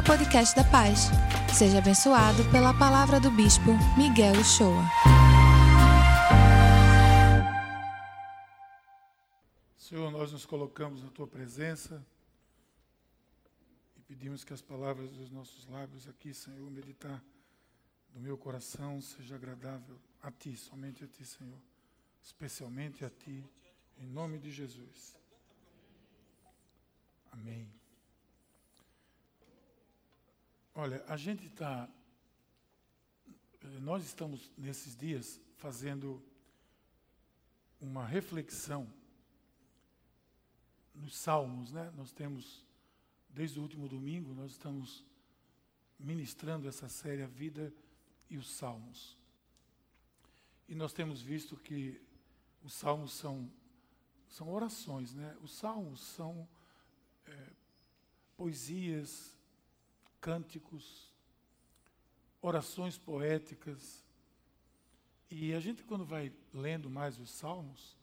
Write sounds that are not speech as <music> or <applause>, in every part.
ao podcast da Paz. Seja abençoado pela palavra do Bispo Miguel Uchoa. Senhor, nós nos colocamos na tua presença e pedimos que as palavras dos nossos lábios aqui, Senhor, meditar do meu coração seja agradável a ti, somente a ti, Senhor, especialmente a ti, em nome de Jesus. Amém. Olha, a gente está. Nós estamos nesses dias fazendo uma reflexão nos Salmos, né? Nós temos, desde o último domingo, nós estamos ministrando essa série A Vida e os Salmos. E nós temos visto que os Salmos são, são orações, né? Os Salmos são é, poesias, cânticos, orações poéticas. E a gente, quando vai lendo mais os Salmos,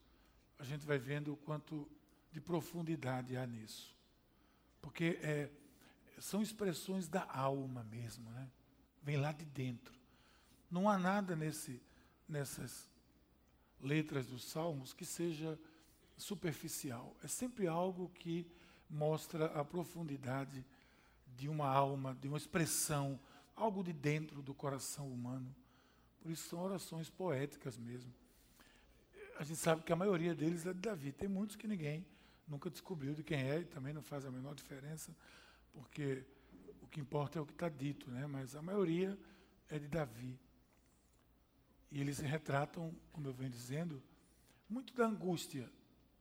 a gente vai vendo o quanto de profundidade há nisso. Porque é, são expressões da alma mesmo, né? Vem lá de dentro. Não há nada nesse, nessas letras dos Salmos que seja superficial. É sempre algo que mostra a profundidade de uma alma, de uma expressão, algo de dentro do coração humano. Por isso são orações poéticas mesmo. A gente sabe que a maioria deles é de Davi. Tem muitos que ninguém nunca descobriu de quem é e também não faz a menor diferença, porque o que importa é o que está dito, né? mas a maioria é de Davi. E eles retratam, como eu venho dizendo, muito da angústia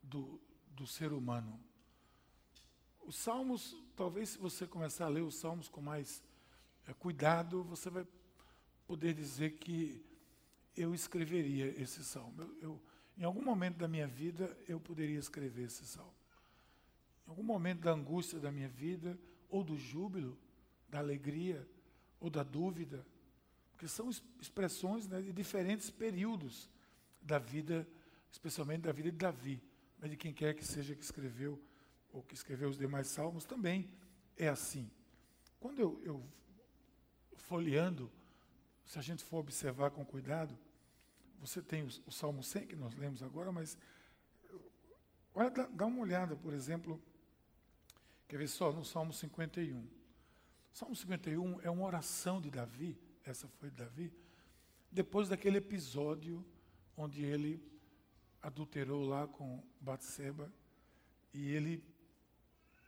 do, do ser humano. Os salmos, talvez se você começar a ler os salmos com mais é, cuidado, você vai poder dizer que eu escreveria esse salmo. Eu, eu, em algum momento da minha vida, eu poderia escrever esse salmo. Em algum momento da angústia da minha vida, ou do júbilo, da alegria, ou da dúvida, porque são expressões né, de diferentes períodos da vida, especialmente da vida de Davi, mas de quem quer que seja que escreveu ou que escreveu os demais salmos, também é assim. Quando eu, eu folheando, se a gente for observar com cuidado, você tem o, o Salmo 100 que nós lemos agora, mas olha, dá, dá uma olhada, por exemplo, quer ver só, no Salmo 51. O Salmo 51 é uma oração de Davi, essa foi de Davi, depois daquele episódio onde ele adulterou lá com Batseba e ele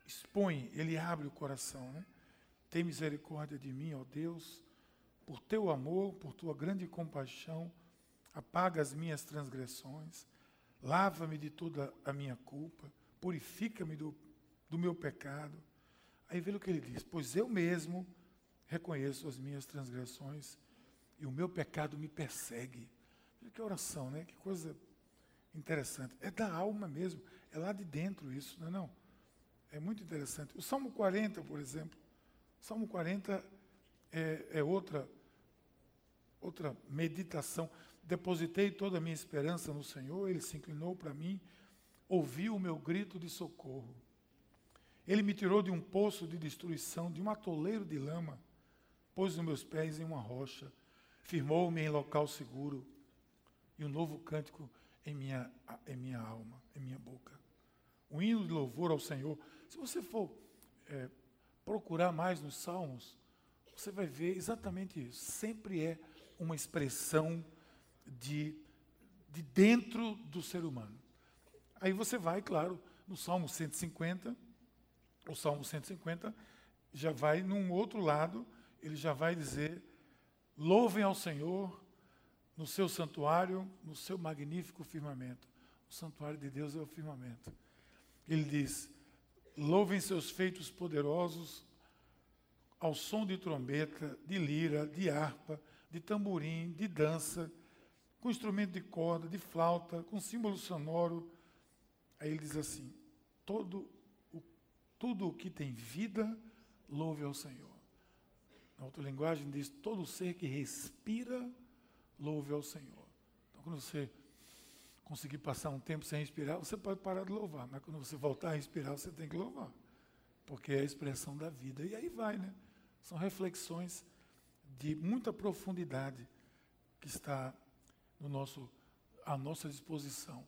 expõe, ele abre o coração, né? Tem misericórdia de mim, ó Deus, por teu amor, por tua grande compaixão, apaga as minhas transgressões, lava-me de toda a minha culpa, purifica-me do, do meu pecado. Aí vê o que ele diz: Pois eu mesmo reconheço as minhas transgressões e o meu pecado me persegue. Que oração, né? Que coisa interessante. É da alma mesmo, é lá de dentro isso, não é não? É muito interessante. O Salmo 40, por exemplo, o Salmo 40 é, é outra, outra meditação. Depositei toda a minha esperança no Senhor, Ele se inclinou para mim, ouviu o meu grito de socorro. Ele me tirou de um poço de destruição, de um atoleiro de lama, pôs os meus pés em uma rocha, firmou-me em local seguro, e um novo cântico em minha, em minha alma, em minha boca. Um hino de louvor ao Senhor. Se você for é, procurar mais nos Salmos, você vai ver exatamente isso. Sempre é uma expressão de, de dentro do ser humano. Aí você vai, claro, no Salmo 150, o Salmo 150 já vai num outro lado, ele já vai dizer: louvem ao Senhor no seu santuário, no seu magnífico firmamento. O santuário de Deus é o firmamento. Ele diz: Louvem seus feitos poderosos ao som de trombeta, de lira, de harpa, de tamborim, de dança, com instrumento de corda, de flauta, com símbolo sonoro. Aí ele diz assim: todo o, tudo o que tem vida, louve ao Senhor. Na outra linguagem diz: todo ser que respira, louve ao Senhor. Então, quando você conseguir passar um tempo sem respirar, você pode parar de louvar. Mas quando você voltar a respirar, você tem que louvar. Porque é a expressão da vida. E aí vai, né? São reflexões de muita profundidade que está no nosso, à nossa disposição.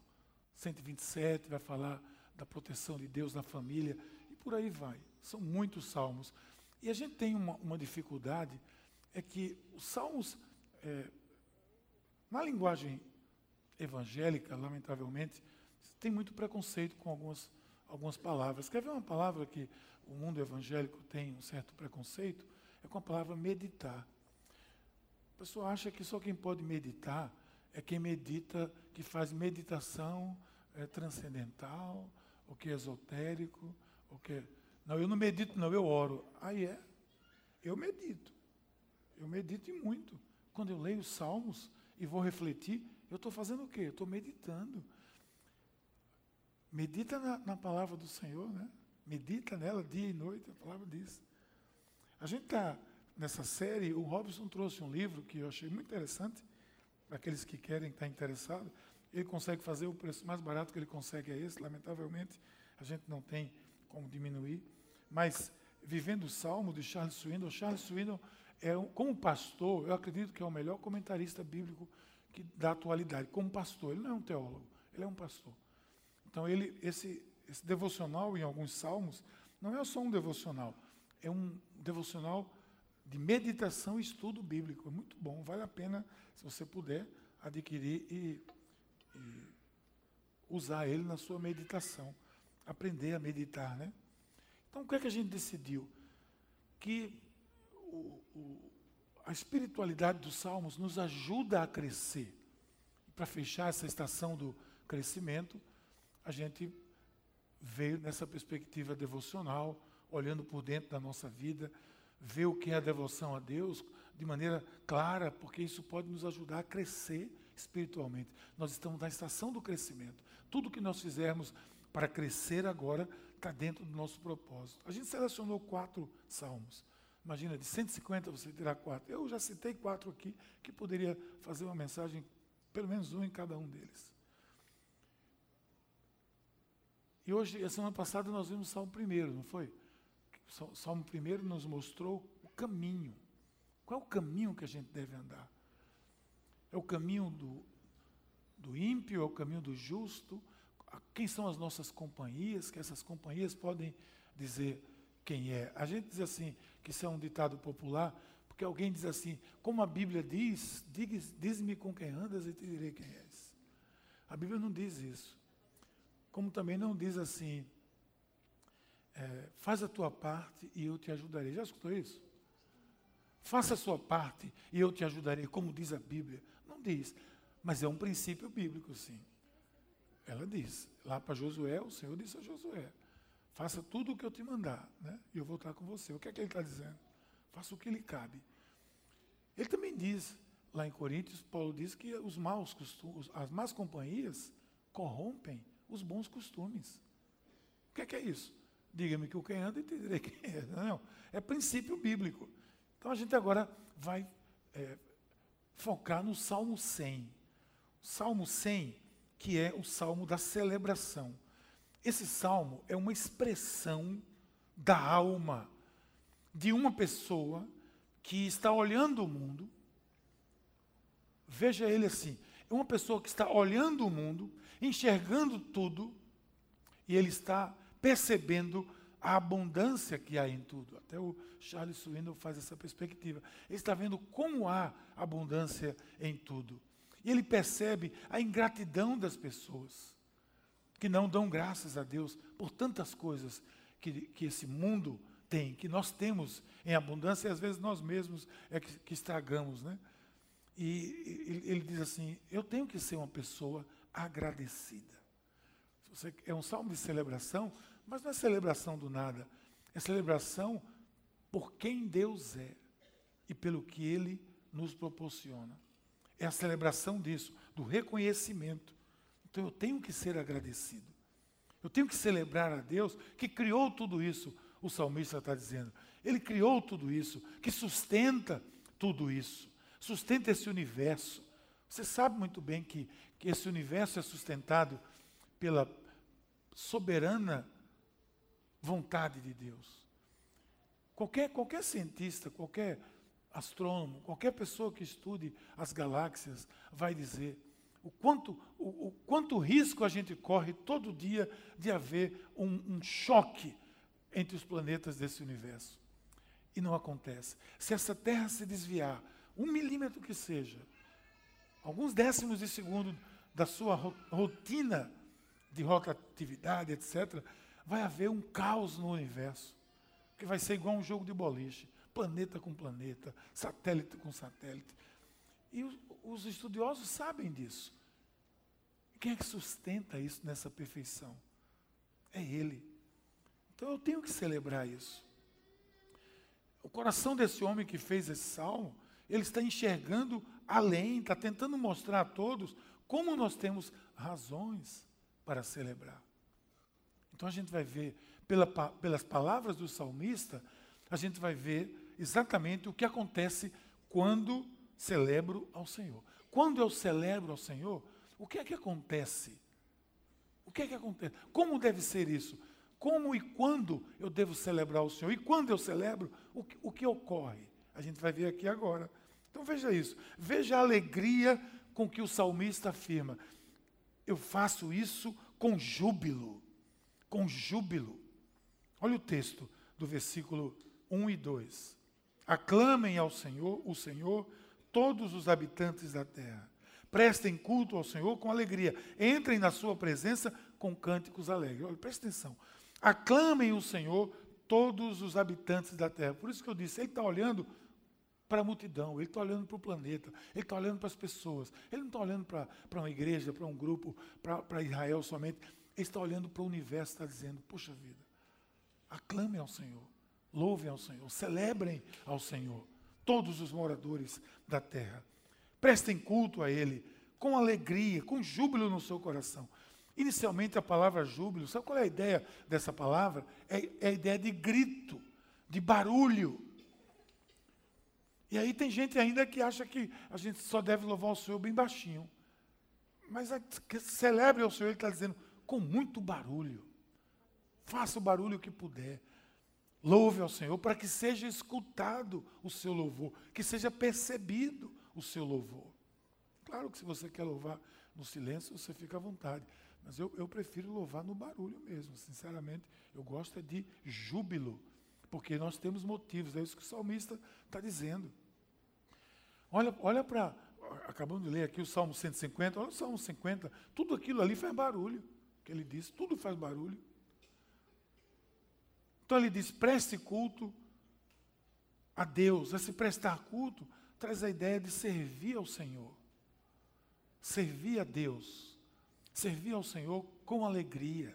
127 vai falar da proteção de Deus na família e por aí vai. São muitos salmos. E a gente tem uma, uma dificuldade, é que os salmos, é, na linguagem evangélica, lamentavelmente, tem muito preconceito com algumas, algumas palavras. Quer ver uma palavra que o mundo evangélico tem um certo preconceito? É com a palavra meditar. A pessoa acha que só quem pode meditar é quem medita, que faz meditação é, transcendental, ou que é esotérico, ou que é... Não, eu não medito, não, eu oro. Aí é. Eu medito. Eu medito e muito. Quando eu leio os salmos e vou refletir, eu estou fazendo o quê? Eu estou meditando. Medita na, na, palavra do Senhor, né? Medita nela dia e noite, a palavra diz. A gente está nessa série, o Robson trouxe um livro que eu achei muito interessante, para aqueles que querem estar tá interessados. Ele consegue fazer o preço mais barato que ele consegue é esse, lamentavelmente, a gente não tem como diminuir. Mas, Vivendo o Salmo, de Charles Swindoll, Charles Swindoll, é um, como pastor, eu acredito que é o melhor comentarista bíblico que, da atualidade, como pastor. Ele não é um teólogo, ele é um pastor. Então, ele, esse, esse devocional em alguns salmos não é só um devocional, é um devocional de meditação e estudo bíblico. É muito bom, vale a pena, se você puder, adquirir e, e usar ele na sua meditação. Aprender a meditar, né? Então, o que é que a gente decidiu? Que o, o, a espiritualidade dos salmos nos ajuda a crescer. Para fechar essa estação do crescimento, a gente veio nessa perspectiva devocional, olhando por dentro da nossa vida, ver o que é a devoção a Deus de maneira clara, porque isso pode nos ajudar a crescer espiritualmente. Nós estamos na estação do crescimento. Tudo que nós fizermos para crescer agora está dentro do nosso propósito. A gente selecionou quatro salmos. Imagina, de 150 você tirar quatro. Eu já citei quatro aqui, que poderia fazer uma mensagem, pelo menos um em cada um deles. E hoje, a semana passada, nós vimos o Salmo primeiro, não foi? O Salmo primeiro nos mostrou o caminho. Qual é o caminho que a gente deve andar? É o caminho do, do ímpio, é o caminho do justo? Quem são as nossas companhias? Que essas companhias podem dizer quem é. A gente diz assim, que isso é um ditado popular, porque alguém diz assim, como a Bíblia diz, diz-me com quem andas e te direi quem és. A Bíblia não diz isso. Como também não diz assim, é, faz a tua parte e eu te ajudarei. Já escutou isso? Faça a sua parte e eu te ajudarei, como diz a Bíblia. Não diz, mas é um princípio bíblico, sim. Ela diz. Lá para Josué, o Senhor disse a Josué: faça tudo o que eu te mandar, né? e eu vou estar com você. O que é que ele está dizendo? Faça o que lhe cabe. Ele também diz, lá em Coríntios, Paulo diz que os maus costumes, as más companhias corrompem os bons costumes. O que é, que é isso? Diga-me que o quem anda e te direi quem <laughs> é. Não, é princípio bíblico. Então a gente agora vai é, focar no Salmo 100. O Salmo 100, que é o Salmo da celebração. Esse salmo é uma expressão da alma de uma pessoa que está olhando o mundo. Veja ele assim: é uma pessoa que está olhando o mundo enxergando tudo e ele está percebendo a abundância que há em tudo. Até o Charles Swindoll faz essa perspectiva. Ele está vendo como há abundância em tudo. E ele percebe a ingratidão das pessoas, que não dão graças a Deus por tantas coisas que, que esse mundo tem, que nós temos em abundância e às vezes nós mesmos é que, que estragamos. Né? E ele, ele diz assim: Eu tenho que ser uma pessoa agradecida. Você, é um salmo de celebração, mas não é celebração do nada. É celebração por quem Deus é e pelo que Ele nos proporciona. É a celebração disso, do reconhecimento. Então eu tenho que ser agradecido. Eu tenho que celebrar a Deus que criou tudo isso, o salmista está dizendo. Ele criou tudo isso, que sustenta tudo isso, sustenta esse universo. Você sabe muito bem que que esse universo é sustentado pela soberana vontade de Deus. Qualquer, qualquer cientista, qualquer astrônomo, qualquer pessoa que estude as galáxias vai dizer o quanto, o, o quanto risco a gente corre todo dia de haver um, um choque entre os planetas desse universo. E não acontece. Se essa Terra se desviar, um milímetro que seja, alguns décimos de segundo da sua rotina de rotatividade, etc., vai haver um caos no universo, que vai ser igual um jogo de boliche planeta com planeta, satélite com satélite. E os, os estudiosos sabem disso. Quem é que sustenta isso nessa perfeição? É Ele. Então eu tenho que celebrar isso. O coração desse homem que fez esse salmo, ele está enxergando além, está tentando mostrar a todos como nós temos razões para celebrar. Então a gente vai ver, pela, pelas palavras do salmista, a gente vai ver exatamente o que acontece quando celebro ao Senhor. Quando eu celebro ao Senhor, o que é que acontece? O que é que acontece? Como deve ser isso? Como e quando eu devo celebrar o Senhor? E quando eu celebro, o que, o que ocorre? A gente vai ver aqui agora. Então veja isso. Veja a alegria com que o salmista afirma: Eu faço isso com júbilo. Com júbilo. Olha o texto do versículo 1 e 2. Aclamem ao Senhor, o Senhor, todos os habitantes da terra. Prestem culto ao Senhor com alegria. Entrem na sua presença com cânticos alegres. Olha, presta atenção. Aclamem o Senhor, todos os habitantes da terra. Por isso que eu disse, ele está olhando para a multidão, ele está olhando para o planeta, ele está olhando para as pessoas, ele não está olhando para, uma igreja, para um grupo, para Israel somente, ele está olhando para o universo, está dizendo, poxa vida, aclamem ao Senhor. Louvem ao Senhor, celebrem ao Senhor, todos os moradores da terra. Prestem culto a Ele, com alegria, com júbilo no seu coração. Inicialmente, a palavra júbilo, sabe qual é a ideia dessa palavra? É, é a ideia de grito, de barulho. E aí tem gente ainda que acha que a gente só deve louvar o Senhor bem baixinho. Mas celebre ao Senhor, Ele está dizendo, com muito barulho. Faça o barulho que puder. Louve ao Senhor para que seja escutado o seu louvor, que seja percebido o seu louvor. Claro que se você quer louvar no silêncio, você fica à vontade. Mas eu, eu prefiro louvar no barulho mesmo. Sinceramente, eu gosto é de júbilo, porque nós temos motivos. É isso que o salmista está dizendo. Olha, olha para. Acabamos de ler aqui o Salmo 150. Olha o Salmo 50. Tudo aquilo ali faz barulho. Que ele disse, tudo faz barulho. Então ele diz: preste culto a Deus. Esse prestar culto traz a ideia de servir ao Senhor. Servir a Deus. Servir ao Senhor com alegria.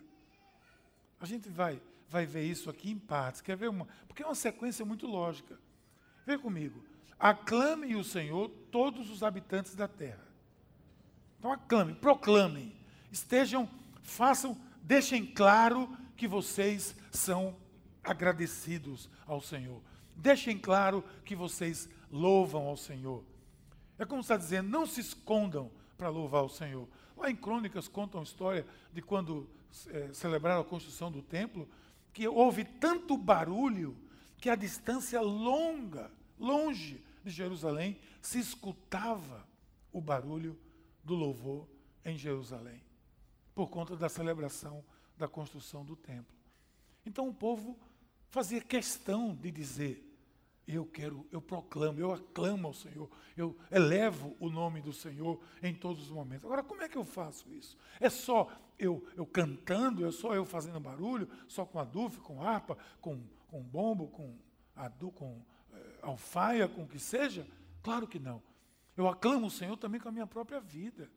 A gente vai, vai ver isso aqui em partes. Quer ver uma? Porque é uma sequência muito lógica. Vem comigo. Aclamem o Senhor todos os habitantes da terra. Então aclamem, proclamem, estejam, façam, deixem claro que vocês são agradecidos ao Senhor. Deixem claro que vocês louvam ao Senhor. É como está dizendo, não se escondam para louvar o Senhor. Lá em Crônicas contam a história de quando é, celebraram a construção do templo, que houve tanto barulho que a distância longa, longe de Jerusalém, se escutava o barulho do louvor em Jerusalém, por conta da celebração da construção do templo. Então o povo fazia questão de dizer: eu quero, eu proclamo, eu aclamo ao Senhor, eu elevo o nome do Senhor em todos os momentos. Agora, como é que eu faço isso? É só eu, eu cantando, é só eu fazendo barulho, só com adufe, com harpa, com, com bombo, com, adu, com é, alfaia, com o que seja? Claro que não. Eu aclamo o Senhor também com a minha própria vida,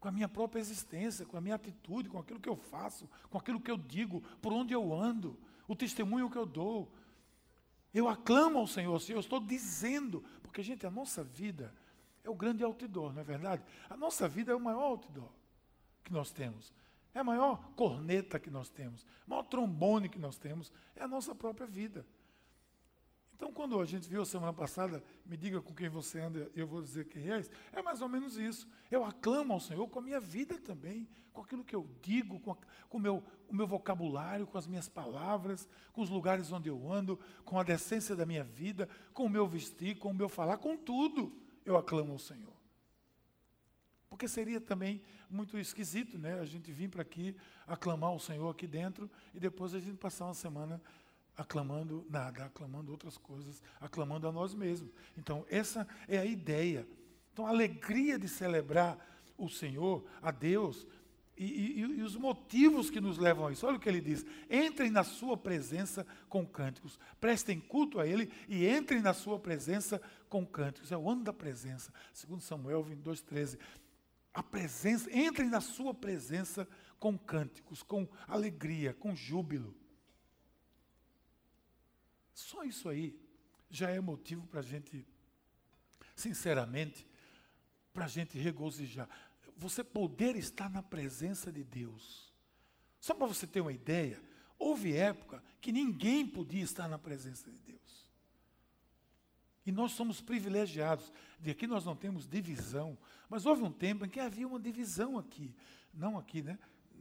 com a minha própria existência, com a minha atitude, com aquilo que eu faço, com aquilo que eu digo, por onde eu ando o testemunho que eu dou. Eu aclamo ao Senhor, Senhor, eu estou dizendo, porque, gente, a nossa vida é o grande outdoor, não é verdade? A nossa vida é o maior outdoor que nós temos. É a maior corneta que nós temos, o maior trombone que nós temos, é a nossa própria vida. Então, quando a gente viu semana passada, me diga com quem você anda, eu vou dizer quem és, é mais ou menos isso. Eu aclamo ao Senhor com a minha vida também, com aquilo que eu digo, com, a, com o, meu, o meu vocabulário, com as minhas palavras, com os lugares onde eu ando, com a decência da minha vida, com o meu vestir, com o meu falar, com tudo eu aclamo ao Senhor. Porque seria também muito esquisito, né? A gente vir para aqui aclamar o Senhor aqui dentro e depois a gente passar uma semana aclamando nada, aclamando outras coisas, aclamando a nós mesmos. Então, essa é a ideia. Então, a alegria de celebrar o Senhor, a Deus, e, e, e, os motivos que nos levam a isso. Olha o que ele diz: entrem na sua presença com cânticos, prestem culto a Ele e entrem na sua presença com cânticos. É o ano da presença, segundo Samuel 22,13. A presença, entrem na sua presença com cânticos, com alegria, com júbilo. Só isso aí já é motivo para a gente, sinceramente, para a gente regozijar. Você poder estar na presença de Deus. Só para você ter uma ideia, houve época que ninguém podia estar na presença de Deus. E nós somos privilegiados. De aqui nós não temos divisão. Mas houve um tempo em que havia uma divisão aqui. Não aqui, né?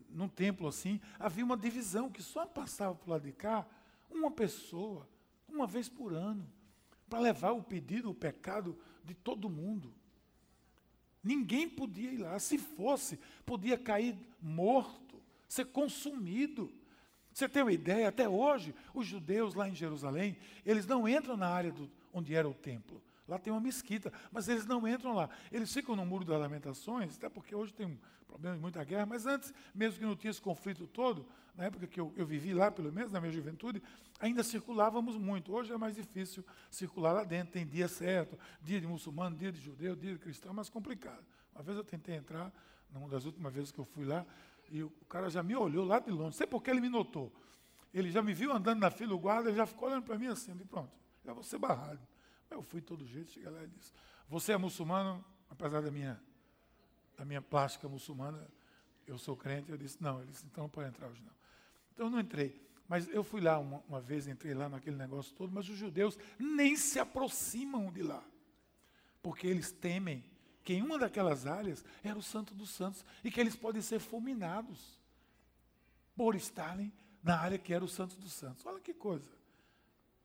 Num templo assim, havia uma divisão que só passava para o lado de cá uma pessoa uma vez por ano, para levar o pedido, o pecado de todo mundo. Ninguém podia ir lá. Se fosse, podia cair morto, ser consumido. Você tem uma ideia? Até hoje, os judeus lá em Jerusalém, eles não entram na área do, onde era o templo. Lá tem uma mesquita, mas eles não entram lá. Eles ficam no Muro das Lamentações, até porque hoje tem um problema de muita guerra, mas antes, mesmo que não tinha esse conflito todo, na época que eu, eu vivi lá, pelo menos na minha juventude, ainda circulávamos muito. Hoje é mais difícil circular lá dentro. Tem dia certo, dia de muçulmano, dia de judeu, dia de cristão, é mais complicado. Uma vez eu tentei entrar, numa das últimas vezes que eu fui lá, e o cara já me olhou lá de longe. Sei porque ele me notou. Ele já me viu andando na fila, o guarda já ficou olhando para mim assim, e pronto, já vou ser barrado. Eu fui todo jeito, cheguei lá e disse, você é muçulmano, apesar da minha, da minha plástica muçulmana, eu sou crente. Eu disse, não. Ele disse, então não pode entrar hoje não. Então eu não entrei. Mas eu fui lá uma, uma vez, entrei lá naquele negócio todo, mas os judeus nem se aproximam de lá. Porque eles temem que em uma daquelas áreas era o Santo dos Santos e que eles podem ser fulminados por estarem na área que era o Santo dos Santos. Olha que coisa.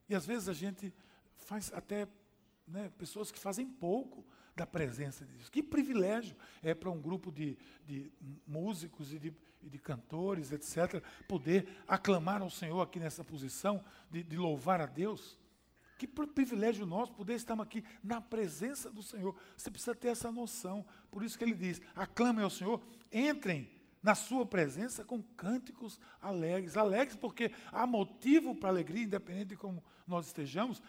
E às vezes a gente faz até né, pessoas que fazem pouco da presença de Deus. Que privilégio é para um grupo de, de músicos e de, e de, cantores, etc., poder aclamar ao Senhor aqui nessa posição, de, de louvar a Deus. Que privilégio nosso poder estar aqui na presença do Senhor. Você precisa ter essa noção. Por isso que ele diz: aclamem ao Senhor, entrem na sua presença com cânticos alegres. Alegres porque há motivo para alegria, independente de como nós estejamos,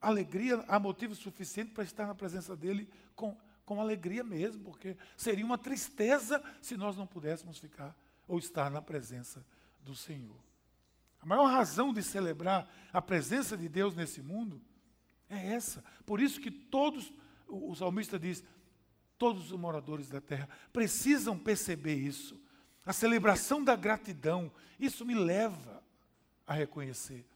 alegria, há motivo suficiente para estar na presença dele com, com alegria mesmo, porque seria uma tristeza se nós não pudéssemos ficar ou estar na presença do Senhor. A maior razão de celebrar a presença de Deus nesse mundo é essa. Por isso que todos, o salmista diz, todos os moradores da terra precisam perceber isso. A celebração da gratidão, isso me leva a reconhecer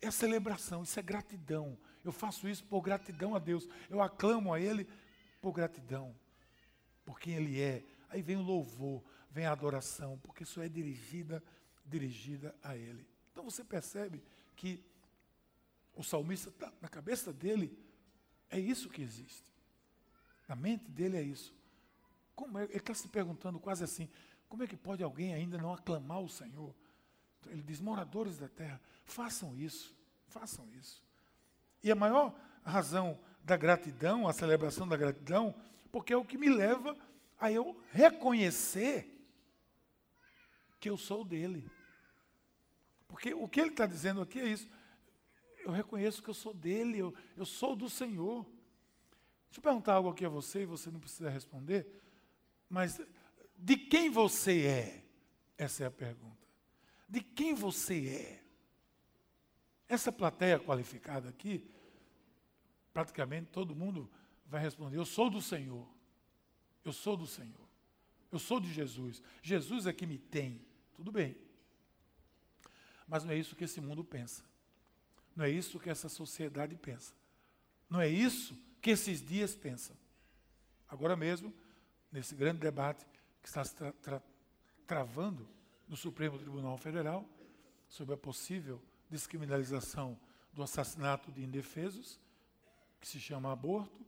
é celebração, isso é gratidão. Eu faço isso por gratidão a Deus. Eu aclamo a Ele por gratidão, por quem Ele é. Aí vem o louvor, vem a adoração, porque isso é dirigida, dirigida a Ele. Então você percebe que o salmista, tá, na cabeça dele, é isso que existe. Na mente dele é isso. Como é, ele está se perguntando quase assim: como é que pode alguém ainda não aclamar o Senhor? Ele diz: moradores da terra, façam isso, façam isso. E a maior razão da gratidão, a celebração da gratidão, porque é o que me leva a eu reconhecer que eu sou dele. Porque o que ele está dizendo aqui é isso. Eu reconheço que eu sou dele, eu, eu sou do Senhor. Deixa eu perguntar algo aqui a você, e você não precisa responder, mas de quem você é? Essa é a pergunta de quem você é. Essa plateia qualificada aqui, praticamente todo mundo vai responder: Eu sou do Senhor. Eu sou do Senhor. Eu sou de Jesus. Jesus é que me tem. Tudo bem. Mas não é isso que esse mundo pensa. Não é isso que essa sociedade pensa. Não é isso que esses dias pensam. Agora mesmo, nesse grande debate que está se tra tra travando no Supremo Tribunal Federal sobre a possível descriminalização do assassinato de indefesos, que se chama aborto,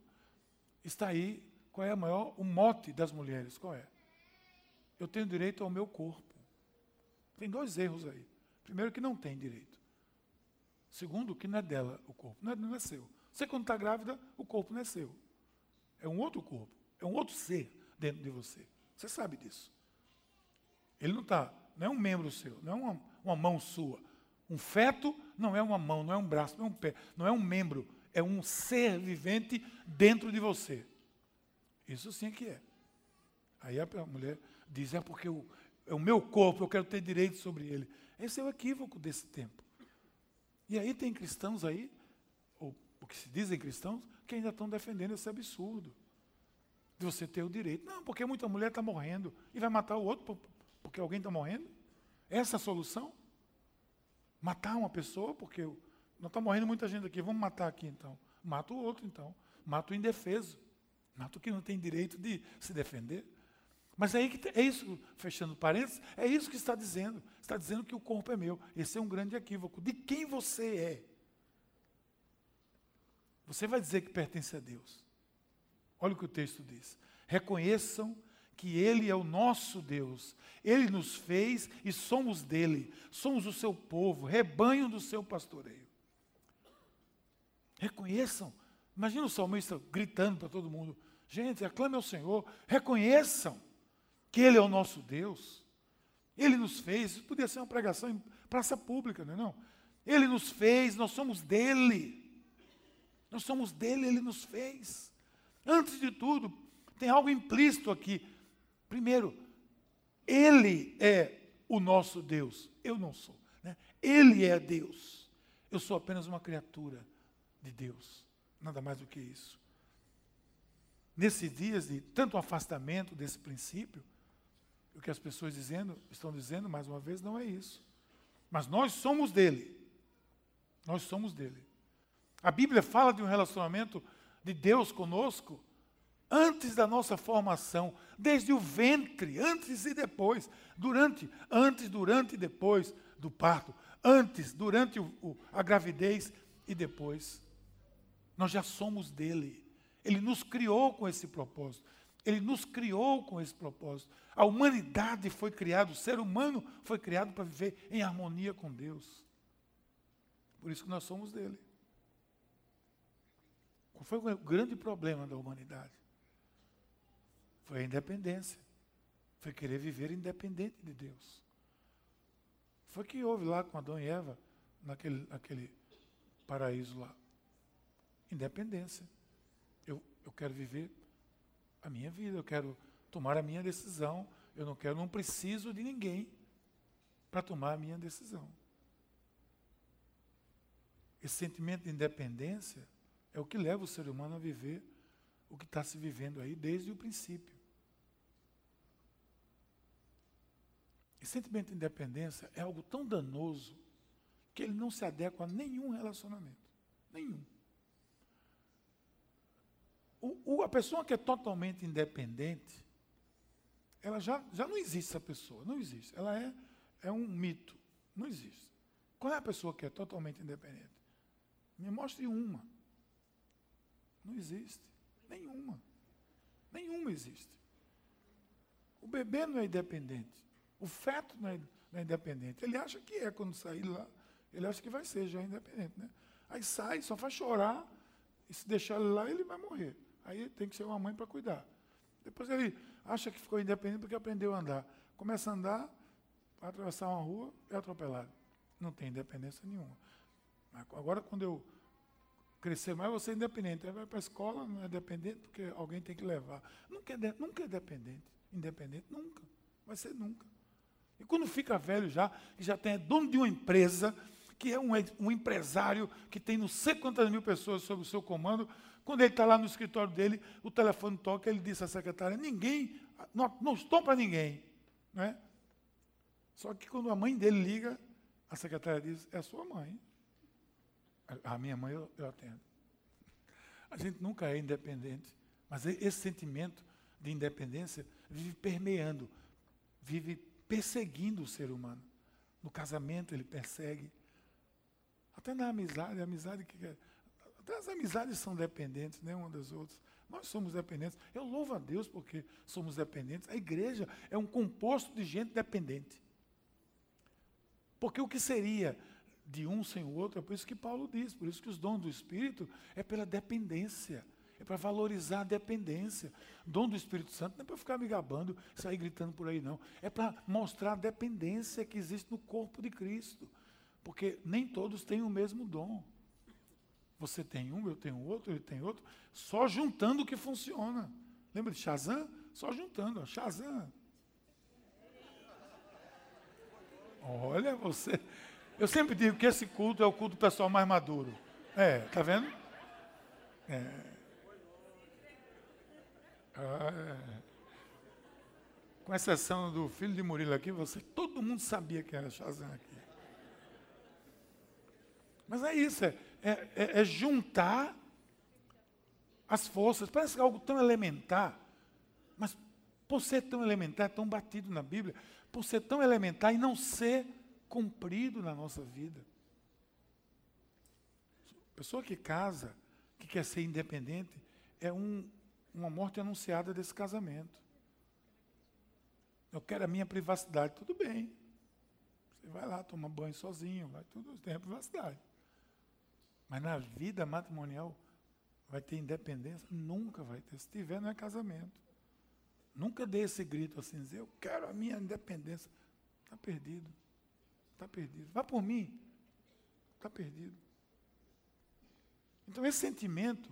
está aí qual é a maior, o mote das mulheres, qual é? Eu tenho direito ao meu corpo. Tem dois erros aí. Primeiro que não tem direito. Segundo, que não é dela o corpo, não é, não é seu. Você quando está grávida, o corpo não é seu. É um outro corpo, é um outro ser dentro de você. Você sabe disso. Ele não está, não é um membro seu, não é uma, uma mão sua. Um feto não é uma mão, não é um braço, não é um pé, não é um membro, é um ser vivente dentro de você. Isso sim que é. Aí a mulher diz, é porque o, é o meu corpo, eu quero ter direito sobre ele. Esse é o equívoco desse tempo. E aí tem cristãos aí, ou o que se dizem cristãos, que ainda estão defendendo esse absurdo. De você ter o direito. Não, porque muita mulher está morrendo e vai matar o outro porque alguém está morrendo? Essa é a solução? Matar uma pessoa porque não está morrendo muita gente aqui, vamos matar aqui então. Mata o outro então. Mata o indefeso. Mata o que não tem direito de se defender. Mas é, aí que, é isso, fechando parênteses, é isso que está dizendo. Está dizendo que o corpo é meu. Esse é um grande equívoco. De quem você é? Você vai dizer que pertence a Deus. Olha o que o texto diz. Reconheçam que Ele é o nosso Deus. Ele nos fez e somos dele. Somos o seu povo, rebanho do seu pastoreio. Reconheçam. Imagina o salmista gritando para todo mundo: gente, aclame ao Senhor, reconheçam que Ele é o nosso Deus. Ele nos fez, isso podia ser uma pregação em praça pública, não é não? Ele nos fez, nós somos dele. Nós somos dele, ele nos fez. Antes de tudo, tem algo implícito aqui. Primeiro, ele é o nosso Deus. Eu não sou. Né? Ele é Deus. Eu sou apenas uma criatura de Deus. Nada mais do que isso. Nesses dias de tanto afastamento desse princípio, o que as pessoas dizendo, estão dizendo, mais uma vez, não é isso. Mas nós somos dele. Nós somos dele. A Bíblia fala de um relacionamento de Deus conosco antes da nossa formação, desde o ventre, antes e depois, durante, antes, durante e depois do parto, antes, durante o, o, a gravidez e depois. Nós já somos dele. Ele nos criou com esse propósito. Ele nos criou com esse propósito. A humanidade foi criada, o ser humano foi criado para viver em harmonia com Deus. Por isso que nós somos dele. Qual foi o grande problema da humanidade? Foi a independência. Foi querer viver independente de Deus. Foi o que houve lá com Adão e Eva, naquele, naquele paraíso lá. Independência. Eu, eu quero viver a minha vida, eu quero tomar a minha decisão. Eu não quero, não preciso de ninguém para tomar a minha decisão. Esse sentimento de independência é o que leva o ser humano a viver o que está se vivendo aí desde o princípio. Esse sentimento de independência é algo tão danoso que ele não se adequa a nenhum relacionamento. Nenhum. O, o, a pessoa que é totalmente independente, ela já, já não existe essa pessoa, não existe. Ela é, é um mito, não existe. Qual é a pessoa que é totalmente independente? Me mostre uma. Não existe. Nenhuma. Nenhuma existe. O bebê não é independente. O feto não é, não é independente. Ele acha que é quando sair lá. Ele acha que vai ser já independente. Né? Aí sai, só faz chorar. E se deixar ele lá, ele vai morrer. Aí tem que ser uma mãe para cuidar. Depois ele acha que ficou independente porque aprendeu a andar. Começa a andar, vai atravessar uma rua, é atropelado. Não tem independência nenhuma. Agora, quando eu crescer mais, você é independente. Aí vai para a escola, não é dependente, porque alguém tem que levar. Nunca é, nunca é dependente. Independente, nunca. Vai ser nunca. E quando fica velho já, que já tem, é dono de uma empresa, que é um, um empresário que tem não sei quantas mil pessoas sob o seu comando, quando ele está lá no escritório dele, o telefone toca, ele disse à secretária, ninguém, não, não estou para ninguém. Né? Só que quando a mãe dele liga, a secretária diz, é a sua mãe. A minha mãe eu, eu atendo. A gente nunca é independente, mas esse sentimento de independência vive permeando, vive perseguindo o ser humano. No casamento ele persegue. Até na amizade, a amizade que até as amizades são dependentes, né, uma das outras. Nós somos dependentes. Eu louvo a Deus porque somos dependentes. A igreja é um composto de gente dependente. Porque o que seria de um sem o outro, é por isso que Paulo diz, por isso que os dons do Espírito é pela dependência. É para valorizar a dependência. Dom do Espírito Santo não é para ficar me gabando, sair gritando por aí, não. É para mostrar a dependência que existe no corpo de Cristo. Porque nem todos têm o mesmo dom. Você tem um, eu tenho outro, ele tem outro. Só juntando que funciona. Lembra de Shazam? Só juntando, ó, Shazam. Olha, você. Eu sempre digo que esse culto é o culto pessoal mais maduro. É, tá vendo? É. Ah, é. Com exceção do filho de Murilo aqui, você, todo mundo sabia que era Shazam aqui. Mas é isso, é, é, é, é juntar as forças. Parece algo tão elementar, mas por ser tão elementar, tão batido na Bíblia, por ser tão elementar e não ser cumprido na nossa vida. Pessoa que casa, que quer ser independente, é um, uma morte anunciada desse casamento. Eu quero a minha privacidade, tudo bem. Você vai lá, toma banho sozinho, vai tudo, tem a privacidade. Mas na vida matrimonial vai ter independência? Nunca vai ter. Se tiver, não é casamento. Nunca dê esse grito assim, dizer, eu quero a minha independência. Está perdido. Está perdido. Vá por mim. Está perdido. Então esse sentimento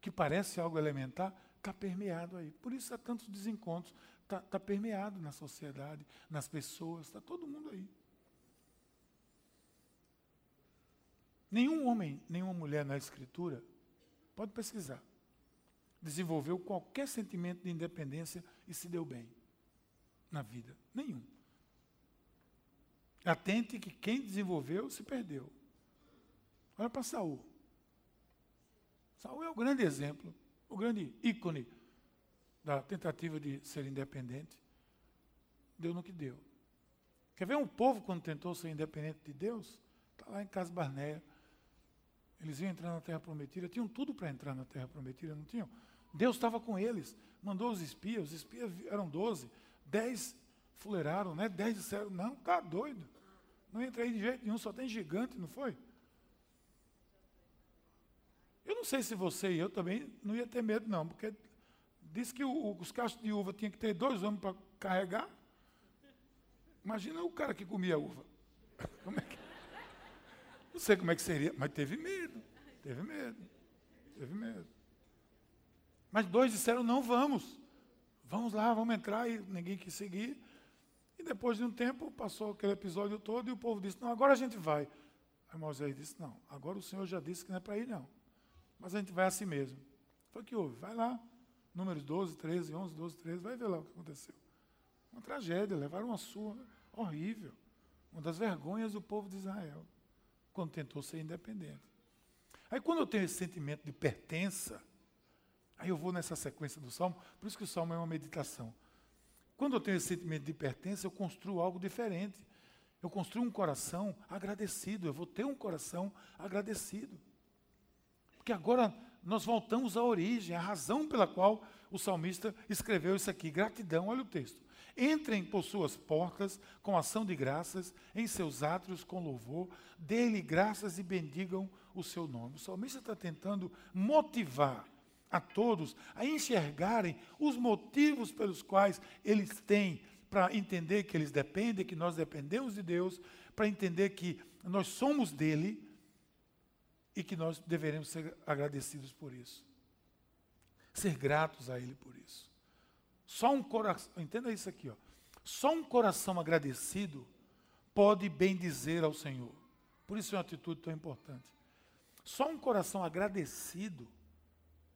que parece algo elementar, está permeado aí. Por isso há tantos desencontros. Está tá permeado na sociedade, nas pessoas, está todo mundo aí. Nenhum homem, nenhuma mulher na Escritura, pode pesquisar, desenvolveu qualquer sentimento de independência e se deu bem na vida. Nenhum. Atente que quem desenvolveu se perdeu. Olha para Saul. Saul é o grande exemplo, o grande ícone da tentativa de ser independente. Deu no que deu. Quer ver um povo quando tentou ser independente de Deus? Está lá em Casa Barneia. Eles iam entrar na Terra Prometida, tinham tudo para entrar na Terra Prometida, não tinham? Deus estava com eles, mandou os espias, os espias eram doze, dez fuleiraram, né? Dez disseram, não, tá doido. Não entra aí de jeito nenhum, só tem gigante, não foi? Eu não sei se você e eu também não ia ter medo, não, porque disse que o, os cachos de uva tinha que ter dois homens para carregar. Imagina o cara que comia uva. Como é que... Não sei como é que seria, mas teve medo. Teve medo. Teve medo. Mas dois disseram: não vamos. Vamos lá, vamos entrar. E ninguém quis seguir. E depois de um tempo, passou aquele episódio todo e o povo disse: não, agora a gente vai. Aí Moisés disse: não, agora o Senhor já disse que não é para ir, não. Mas a gente vai assim mesmo. Foi o que houve. Vai lá. Números 12, 13, 11, 12, 13. Vai ver lá o que aconteceu. Uma tragédia. Levaram uma surra horrível. Uma das vergonhas do povo de Israel. Quando tentou ser independente. Aí quando eu tenho esse sentimento de pertença, aí eu vou nessa sequência do salmo. Por isso que o salmo é uma meditação. Quando eu tenho esse sentimento de pertença, eu construo algo diferente. Eu construo um coração agradecido. Eu vou ter um coração agradecido. Porque agora nós voltamos à origem, à razão pela qual o salmista escreveu isso aqui. Gratidão, olha o texto. Entrem por suas portas com ação de graças, em seus átrios com louvor, dê-lhe graças e bendigam o seu nome. O salmista está tentando motivar a todos a enxergarem os motivos pelos quais eles têm para entender que eles dependem, que nós dependemos de Deus, para entender que nós somos dele e que nós deveremos ser agradecidos por isso. Ser gratos a Ele por isso. Só um coração, entenda isso aqui, ó. Só um coração agradecido pode bem dizer ao Senhor. Por isso é uma atitude tão importante. Só um coração agradecido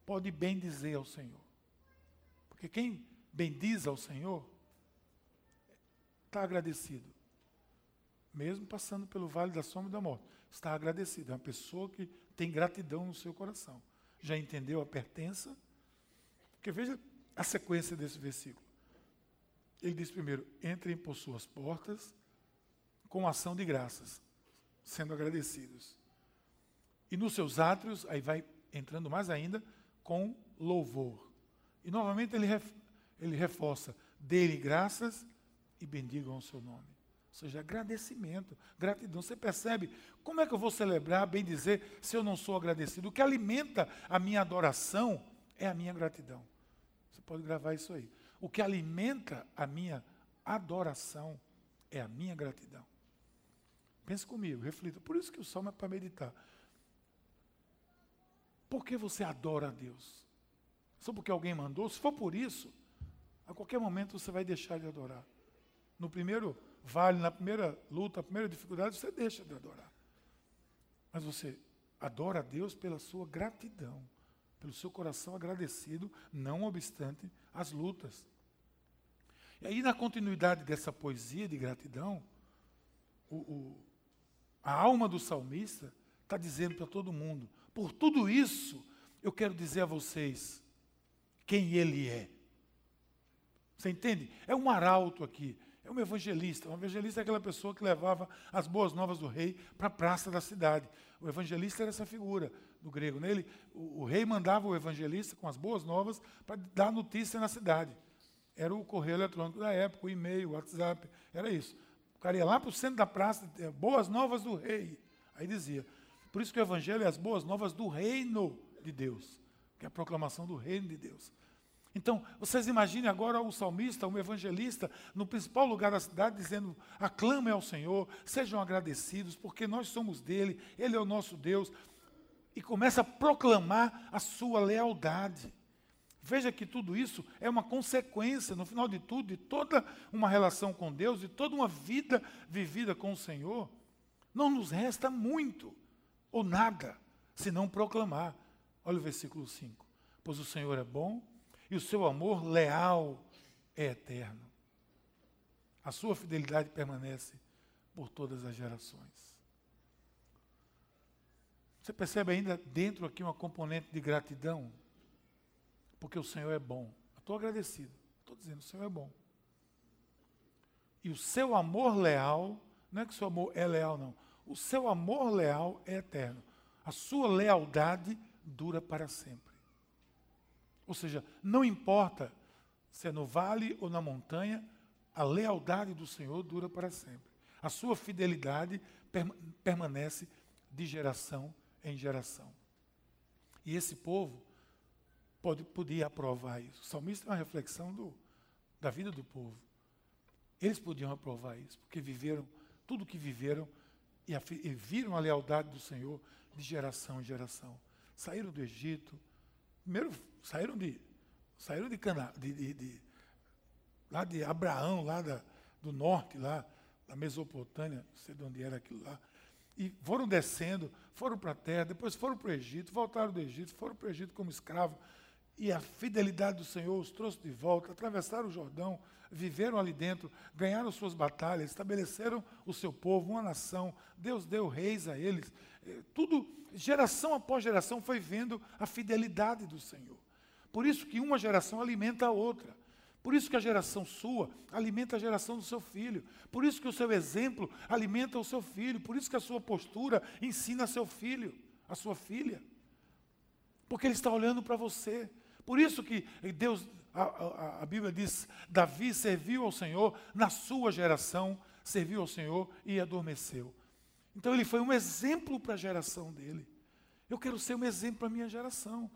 pode bem dizer ao Senhor. Porque quem bendiz ao Senhor está agradecido. mesmo passando pelo vale da sombra da morte, está agradecido. É uma pessoa que tem gratidão no seu coração. Já entendeu a pertença? Porque veja a sequência desse versículo. Ele diz primeiro: entrem por suas portas com ação de graças, sendo agradecidos. E nos seus átrios, aí vai entrando mais ainda, com louvor. E novamente ele, ref, ele reforça: dê-lhe graças e bendigam o seu nome. Ou seja, agradecimento, gratidão. Você percebe como é que eu vou celebrar, bem dizer, se eu não sou agradecido? O que alimenta a minha adoração é a minha gratidão. Você pode gravar isso aí. O que alimenta a minha adoração é a minha gratidão. Pense comigo, reflita. Por isso que o salmo é para meditar. Por que você adora a Deus? Só porque alguém mandou? Se for por isso, a qualquer momento você vai deixar de adorar. No primeiro vale, na primeira luta, na primeira dificuldade, você deixa de adorar. Mas você adora a Deus pela sua gratidão, pelo seu coração agradecido, não obstante as lutas. E aí, na continuidade dessa poesia de gratidão, o, o, a alma do salmista está dizendo para todo mundo: por tudo isso, eu quero dizer a vocês quem ele é. Você entende? É um arauto aqui. É um evangelista. Um evangelista é aquela pessoa que levava as boas novas do rei para a praça da cidade. O evangelista era essa figura do grego. Nele, o, o rei mandava o evangelista com as boas novas para dar notícia na cidade. Era o correio eletrônico da época, o e-mail, o WhatsApp, era isso. O cara ia lá para o centro da praça, boas novas do rei. Aí dizia. Por isso que o evangelho é as boas novas do reino de Deus, que é a proclamação do reino de Deus. Então, vocês imaginem agora o salmista, um evangelista, no principal lugar da cidade, dizendo: aclamem ao Senhor, sejam agradecidos, porque nós somos dele, ele é o nosso Deus. E começa a proclamar a sua lealdade. Veja que tudo isso é uma consequência, no final de tudo, de toda uma relação com Deus, de toda uma vida vivida com o Senhor. Não nos resta muito, ou nada, senão proclamar. Olha o versículo 5. Pois o Senhor é bom e o seu amor leal é eterno. A sua fidelidade permanece por todas as gerações. Você percebe ainda dentro aqui uma componente de gratidão? Porque o Senhor é bom. Estou agradecido. Estou dizendo, o Senhor é bom. E o seu amor leal, não é que o seu amor é leal, não. O seu amor leal é eterno. A sua lealdade dura para sempre. Ou seja, não importa se é no vale ou na montanha, a lealdade do Senhor dura para sempre. A sua fidelidade permanece de geração em geração. E esse povo pode, podia aprovar isso. O salmista é uma reflexão do, da vida do povo. Eles podiam aprovar isso, porque viveram tudo o que viveram e, a, e viram a lealdade do Senhor de geração em geração. Saíram do Egito, primeiro saíram de saíram de Cana, de, de, de, lá de Abraão, lá da, do norte, lá da Mesopotâmia, não sei de onde era aquilo lá, e foram descendo, foram para a terra, depois foram para o Egito, voltaram do Egito, foram para o Egito como escravo, e a fidelidade do Senhor os trouxe de volta, atravessaram o Jordão, viveram ali dentro, ganharam suas batalhas, estabeleceram o seu povo, uma nação, Deus deu reis a eles. Eh, tudo, geração após geração, foi vendo a fidelidade do Senhor. Por isso que uma geração alimenta a outra. Por isso que a geração sua alimenta a geração do seu filho. Por isso que o seu exemplo alimenta o seu filho. Por isso que a sua postura ensina seu filho, a sua filha. Porque ele está olhando para você. Por isso que Deus, a, a, a, Bíblia diz, Davi serviu ao Senhor na sua geração, serviu ao Senhor e adormeceu. Então ele foi um exemplo para a geração dele. Eu quero ser um exemplo para a minha geração.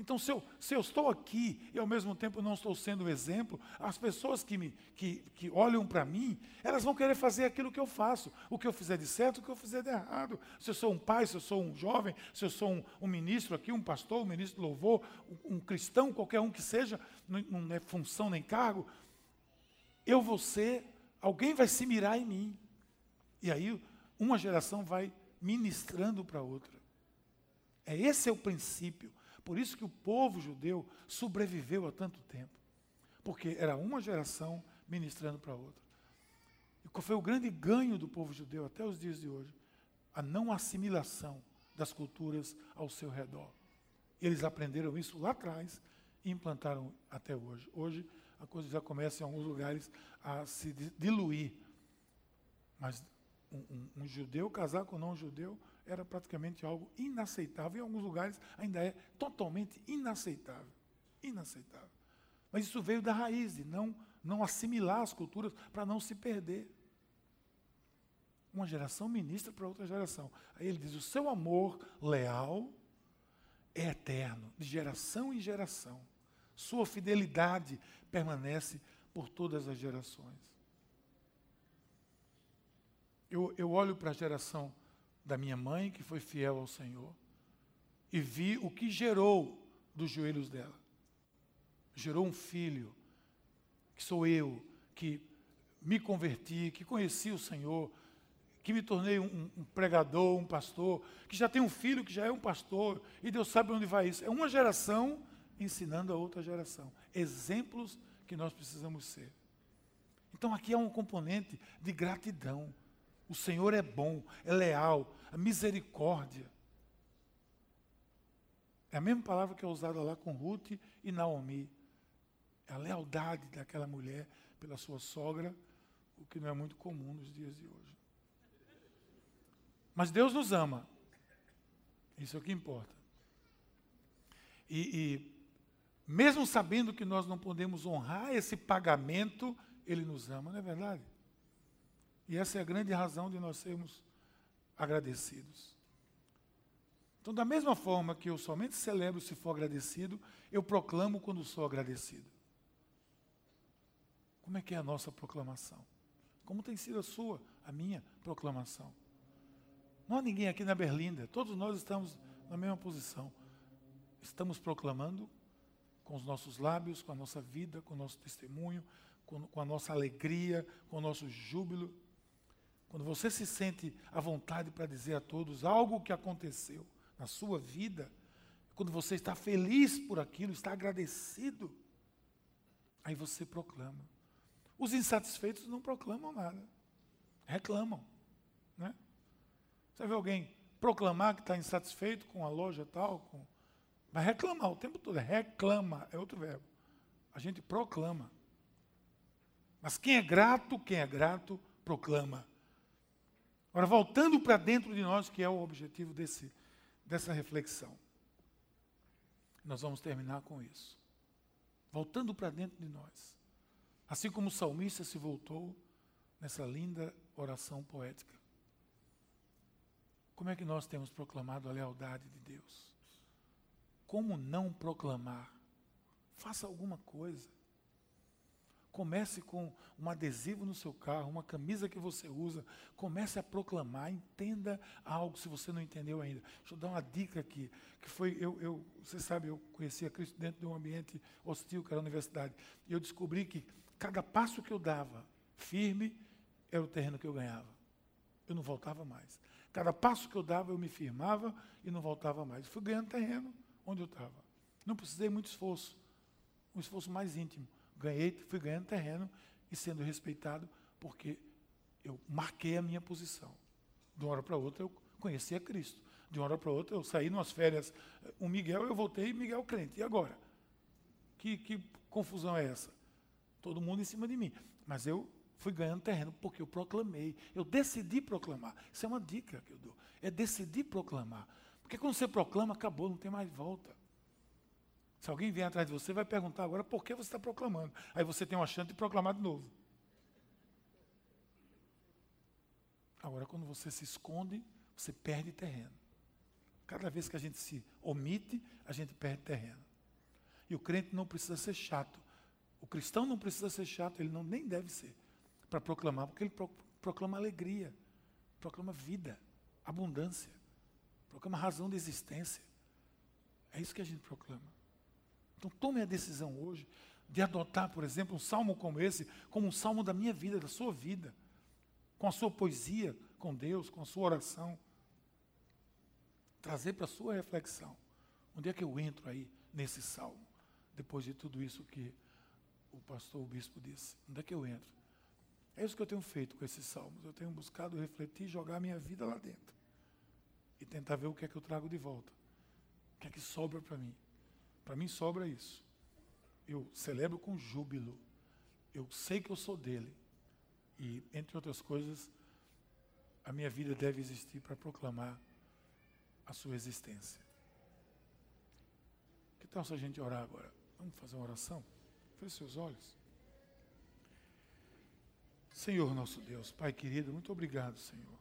Então, se eu, se eu estou aqui e ao mesmo tempo não estou sendo exemplo, as pessoas que, me, que, que olham para mim, elas vão querer fazer aquilo que eu faço. O que eu fizer de certo, o que eu fizer de errado. Se eu sou um pai, se eu sou um jovem, se eu sou um, um ministro aqui, um pastor, um ministro de louvor, um, um cristão, qualquer um que seja, não, não é função nem cargo, eu vou ser, alguém vai se mirar em mim. E aí uma geração vai ministrando para outra. É esse é o princípio. Por isso que o povo judeu sobreviveu há tanto tempo. Porque era uma geração ministrando para outra. E qual foi o grande ganho do povo judeu até os dias de hoje? A não assimilação das culturas ao seu redor. Eles aprenderam isso lá atrás e implantaram até hoje. Hoje a coisa já começa em alguns lugares a se diluir. Mas um, um, judeu casar com um não judeu era praticamente algo inaceitável. Em alguns lugares ainda é totalmente inaceitável. Inaceitável. Mas isso veio da raiz, de não, não assimilar as culturas para não se perder. Uma geração ministra para outra geração. Aí ele diz: o seu amor leal é eterno, de geração em geração. Sua fidelidade permanece por todas as gerações. Eu, eu olho para a geração da minha mãe, que foi fiel ao Senhor, e vi o que gerou dos joelhos dela. Gerou um filho, que sou eu, que me converti, que conheci o Senhor, que me tornei um, um, pregador, um pastor, que já tem um filho que já é um pastor, e Deus sabe onde vai isso. É uma geração ensinando a outra geração. Exemplos que nós precisamos ser. Então aqui há um componente de gratidão. O Senhor é bom, é leal, a misericórdia. É a mesma palavra que é usada lá com Ruth e Naomi. É a lealdade daquela mulher pela sua sogra, o que não é muito comum nos dias de hoje. Mas Deus nos ama. Isso é o que importa. E, e, mesmo sabendo que nós não podemos honrar esse pagamento, Ele nos ama, não é verdade? E essa é a grande razão de nós sermos agradecidos. Então, da mesma forma que eu somente celebro se for agradecido, eu proclamo quando sou agradecido. Como é que é a nossa proclamação? Como tem sido a sua, a minha proclamação? Não há ninguém aqui na Berlinda, todos nós estamos na mesma posição. Estamos proclamando com os nossos lábios, com a nossa vida, com o nosso testemunho, com, com a nossa alegria, com o nosso júbilo. Quando você se sente à vontade para dizer a todos algo que aconteceu na sua vida, quando você está feliz por aquilo, está agradecido, aí você proclama. Os insatisfeitos não proclamam nada, reclamam. Né? Você vê alguém proclamar que está insatisfeito com a loja tal, com... vai reclamar o tempo todo. Reclama, é outro verbo. A gente proclama. Mas quem é grato, quem é grato, proclama. Agora, voltando para dentro de nós, que é o objetivo desse, dessa reflexão. Nós vamos terminar com isso. Voltando para dentro de nós. Assim como o salmista se voltou nessa linda oração poética. Como é que nós temos proclamado a lealdade de Deus? Como não proclamar? Faça alguma coisa. Comece com um adesivo no seu carro, uma camisa que você usa. Comece a proclamar, entenda algo se você não entendeu ainda. Deixa eu dar uma dica aqui, que foi, eu, eu, você sabe, eu conhecia Cristo dentro de um ambiente hostil, que era a universidade. E eu descobri que cada passo que eu dava, firme, era o terreno que eu ganhava. Eu não voltava mais. Cada passo que eu dava, eu me firmava e não voltava mais. Fui ganhando terreno onde eu estava. Não precisei muito esforço. Um esforço mais íntimo. Ganhei, fui ganhando terreno e sendo respeitado porque eu marquei a minha posição. De uma hora para outra eu conhecia Cristo. De uma hora para outra eu saí nas férias. O Miguel, eu voltei Miguel crente. E agora? Que, que confusão é essa? Todo mundo em cima de mim. Mas eu fui ganhando terreno porque eu proclamei. Eu decidi proclamar. Isso é uma dica que eu dou. É decidir proclamar. Porque quando você proclama, acabou, não tem mais volta. Se alguém vier atrás de você, vai perguntar agora por que você está proclamando. Aí você tem uma chance de proclamar de novo. Agora, quando você se esconde, você perde terreno. Cada vez que a gente se omite, a gente perde terreno. E o crente não precisa ser chato. O cristão não precisa ser chato, ele não nem deve ser para proclamar, porque ele pro, proclama alegria, proclama vida, abundância, proclama razão de existência. É isso que a gente proclama. Então tome a decisão hoje de adotar, por exemplo, um salmo como esse, como um salmo da minha vida, da sua vida, com a sua poesia com Deus, com a sua oração. Trazer para a sua reflexão. Onde é que eu entro aí nesse salmo? Depois de tudo isso que o pastor, o bispo disse. Onde é que eu entro? É isso que eu tenho feito com esses salmos. Eu tenho buscado refletir, jogar a minha vida lá dentro. E tentar ver o que é que eu trago de volta. O que é que sobra para mim. Para mim sobra isso. Eu celebro com júbilo. Eu sei que eu sou dele. E, entre outras coisas, a minha vida deve existir para proclamar a sua existência. Que tal se a gente orar agora? Vamos fazer uma oração? Feche seus olhos. Senhor nosso Deus, Pai querido, muito obrigado, Senhor.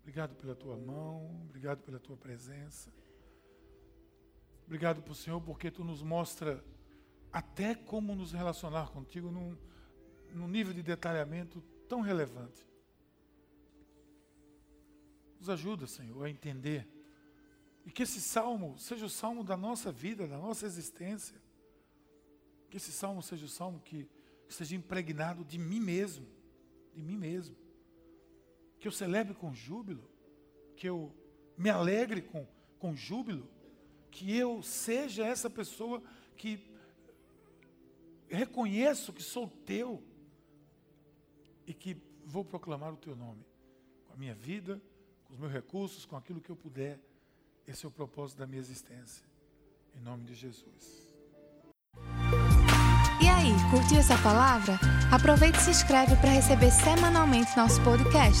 Obrigado pela tua mão, obrigado pela tua presença. Obrigado por Senhor, porque tu nos mostra até como nos relacionar contigo num, num nível de detalhamento tão relevante. Nos ajuda, Senhor, a entender. E que esse salmo seja o salmo da nossa vida, da nossa existência. Que esse salmo seja o salmo que esteja impregnado de mim mesmo, de mim mesmo. Que eu celebre com júbilo, que eu me alegre com, com júbilo, que eu seja essa pessoa que reconheço que sou teu e que vou proclamar o teu nome com a minha vida, com os meus recursos, com aquilo que eu puder. Esse é o propósito da minha existência. Em nome de Jesus. E aí, curtiu essa palavra? Aproveite e se inscreve para receber semanalmente nosso podcast.